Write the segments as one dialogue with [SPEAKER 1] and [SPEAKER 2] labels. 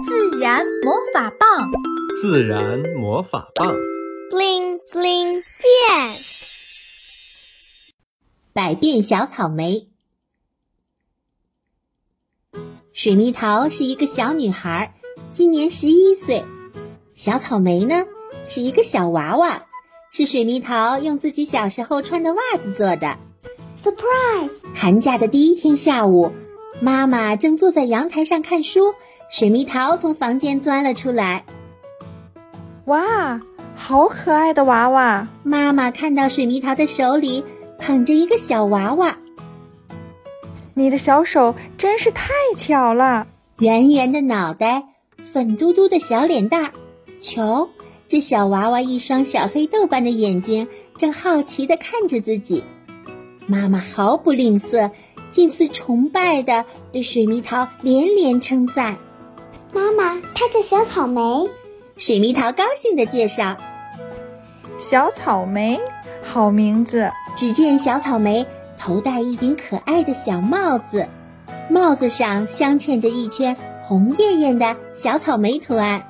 [SPEAKER 1] 自然魔法棒，
[SPEAKER 2] 自然魔法棒
[SPEAKER 3] ，bling bling 变，
[SPEAKER 4] 百变小草莓。水蜜桃是一个小女孩，今年十一岁。小草莓呢，是一个小娃娃，是水蜜桃用自己小时候穿的袜子做的。
[SPEAKER 3] Surprise！
[SPEAKER 4] 寒假的第一天下午，妈妈正坐在阳台上看书，水蜜桃从房间钻了出来。
[SPEAKER 1] 哇，好可爱的娃娃！
[SPEAKER 4] 妈妈看到水蜜桃的手里捧着一个小娃娃。
[SPEAKER 1] 你的小手真是太巧了，
[SPEAKER 4] 圆圆的脑袋，粉嘟嘟的小脸蛋儿，瞧，这小娃娃一双小黑豆般的眼睛正好奇地看着自己。妈妈毫不吝啬，近似崇拜地对水蜜桃连连称赞。
[SPEAKER 3] 妈妈，它叫小草莓。
[SPEAKER 4] 水蜜桃高兴地介绍：“
[SPEAKER 1] 小草莓，好名字。”
[SPEAKER 4] 只见小草莓。头戴一顶可爱的小帽子，帽子上镶嵌着一圈红艳艳的小草莓图案。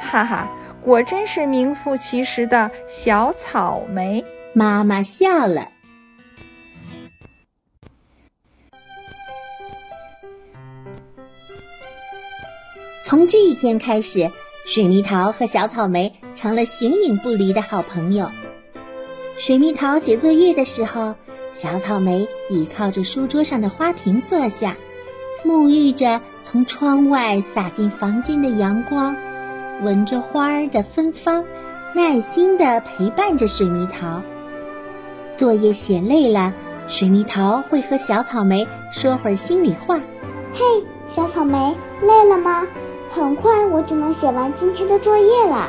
[SPEAKER 1] 哈哈，果真是名副其实的小草莓。
[SPEAKER 4] 妈妈笑了。从这一天开始，水蜜桃和小草莓成了形影不离的好朋友。水蜜桃写作业的时候。小草莓倚靠着书桌上的花瓶坐下，沐浴着从窗外洒进房间的阳光，闻着花儿的芬芳，耐心地陪伴着水蜜桃。作业写累了，水蜜桃会和小草莓说会儿心里话：“
[SPEAKER 3] 嘿，小草莓，累了吗？很快我就能写完今天的作业了。”“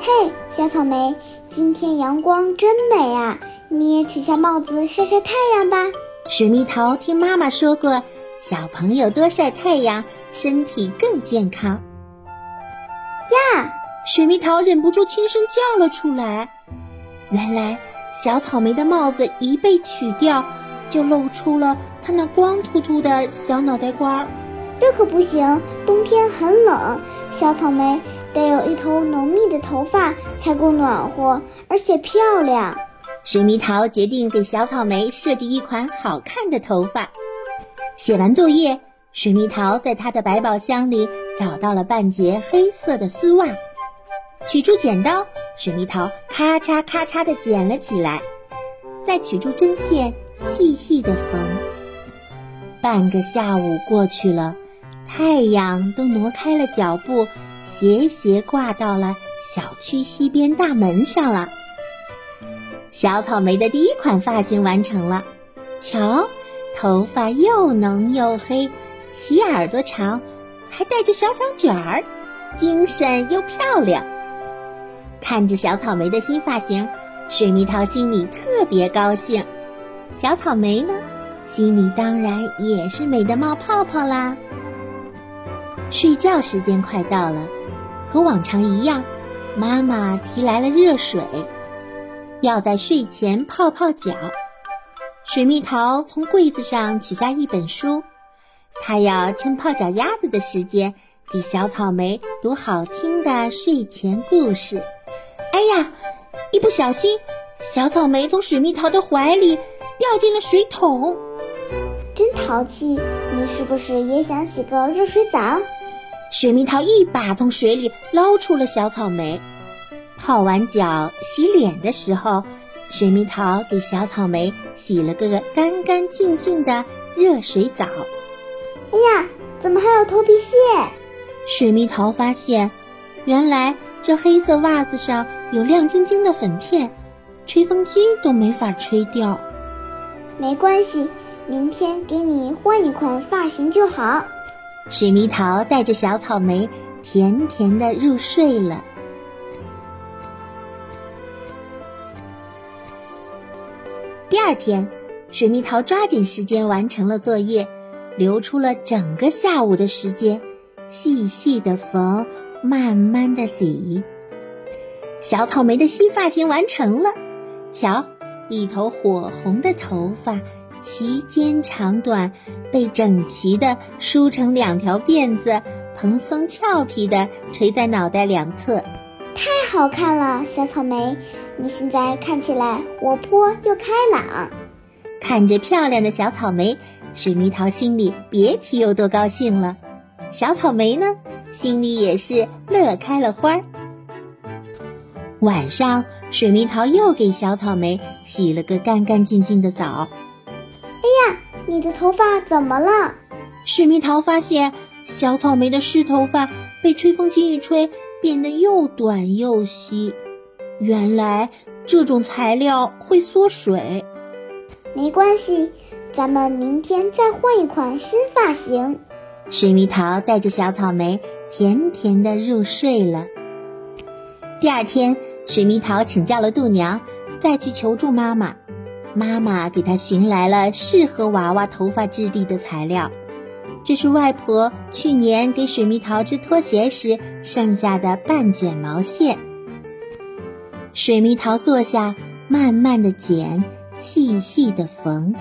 [SPEAKER 3] 嘿，小草莓，今天阳光真美啊！”你也取下帽子晒晒太阳吧。
[SPEAKER 4] 水蜜桃听妈妈说过，小朋友多晒太阳，身体更健康。
[SPEAKER 3] 呀！
[SPEAKER 4] 水蜜桃忍不住轻声叫了出来。原来小草莓的帽子一被取掉，就露出了它那光秃秃的小脑袋瓜儿。
[SPEAKER 3] 这可不行，冬天很冷，小草莓得有一头浓密的头发才够暖和，而且漂亮。
[SPEAKER 4] 水蜜桃决定给小草莓设计一款好看的头发。写完作业，水蜜桃在她的百宝箱里找到了半截黑色的丝袜，取出剪刀，水蜜桃咔嚓咔嚓地剪了起来，再取出针线，细细地缝。半个下午过去了，太阳都挪开了脚步，斜斜挂到了小区西边大门上了。小草莓的第一款发型完成了，瞧，头发又浓又黑，齐耳朵长，还带着小小卷儿，精神又漂亮。看着小草莓的新发型，水蜜桃心里特别高兴。小草莓呢，心里当然也是美得冒泡泡啦。睡觉时间快到了，和往常一样，妈妈提来了热水。要在睡前泡泡脚。水蜜桃从柜子上取下一本书，她要趁泡脚丫子的时间给小草莓读好听的睡前故事。哎呀，一不小心，小草莓从水蜜桃的怀里掉进了水桶。
[SPEAKER 3] 真淘气！你是不是也想洗个热水澡？
[SPEAKER 4] 水蜜桃一把从水里捞出了小草莓。泡完脚、洗脸的时候，水蜜桃给小草莓洗了个干干净净的热水澡。
[SPEAKER 3] 哎呀，怎么还有头皮屑？
[SPEAKER 4] 水蜜桃发现，原来这黑色袜子上有亮晶晶的粉片，吹风机都没法吹掉。
[SPEAKER 3] 没关系，明天给你换一款发型就好。
[SPEAKER 4] 水蜜桃带着小草莓甜甜的入睡了。第二天，水蜜桃抓紧时间完成了作业，留出了整个下午的时间，细细的缝，慢慢的理。小草莓的新发型完成了，瞧，一头火红的头发，齐肩长短，被整齐的梳成两条辫子，蓬松俏皮地垂在脑袋两侧。
[SPEAKER 3] 太好看了，小草莓，你现在看起来活泼又开朗。
[SPEAKER 4] 看着漂亮的小草莓，水蜜桃心里别提有多高兴了。小草莓呢，心里也是乐开了花儿。晚上，水蜜桃又给小草莓洗了个干干净净的澡。
[SPEAKER 3] 哎呀，你的头发怎么了？
[SPEAKER 4] 水蜜桃发现小草莓的湿头发被吹风机一吹，变得又短又稀。原来这种材料会缩水。
[SPEAKER 3] 没关系，咱们明天再换一款新发型。
[SPEAKER 4] 水蜜桃带着小草莓甜甜的入睡了。第二天，水蜜桃请教了度娘，再去求助妈妈。妈妈给她寻来了适合娃娃头发质地的材料，这是外婆去年给水蜜桃织拖鞋时剩下的半卷毛线。水蜜桃坐下，慢慢的剪，细细的缝。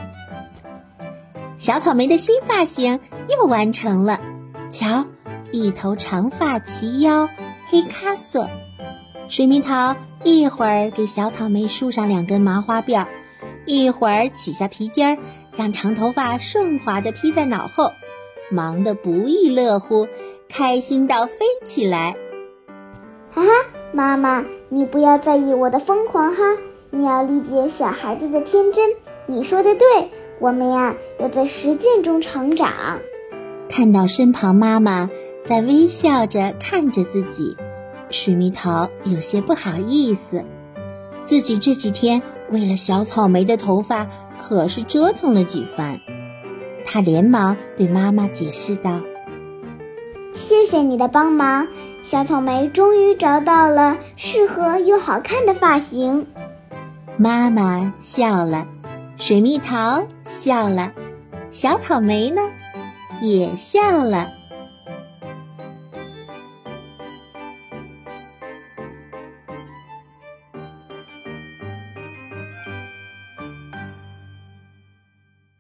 [SPEAKER 4] 小草莓的新发型又完成了，瞧，一头长发齐腰，黑咖色。水蜜桃一会儿给小草莓梳上两根麻花辫儿，一会儿取下皮筋儿，让长头发顺滑地披在脑后，忙得不亦乐乎，开心到飞起来。
[SPEAKER 3] 哈哈，妈妈，你不要在意我的疯狂哈，你要理解小孩子的天真。你说的对，我们呀要在实践中成长。
[SPEAKER 4] 看到身旁妈妈在微笑着看着自己。水蜜桃有些不好意思，自己这几天为了小草莓的头发可是折腾了几番。他连忙对妈妈解释道：“
[SPEAKER 3] 谢谢你的帮忙，小草莓终于找到了适合又好看的发型。”
[SPEAKER 4] 妈妈笑了，水蜜桃笑了，小草莓呢，也笑了。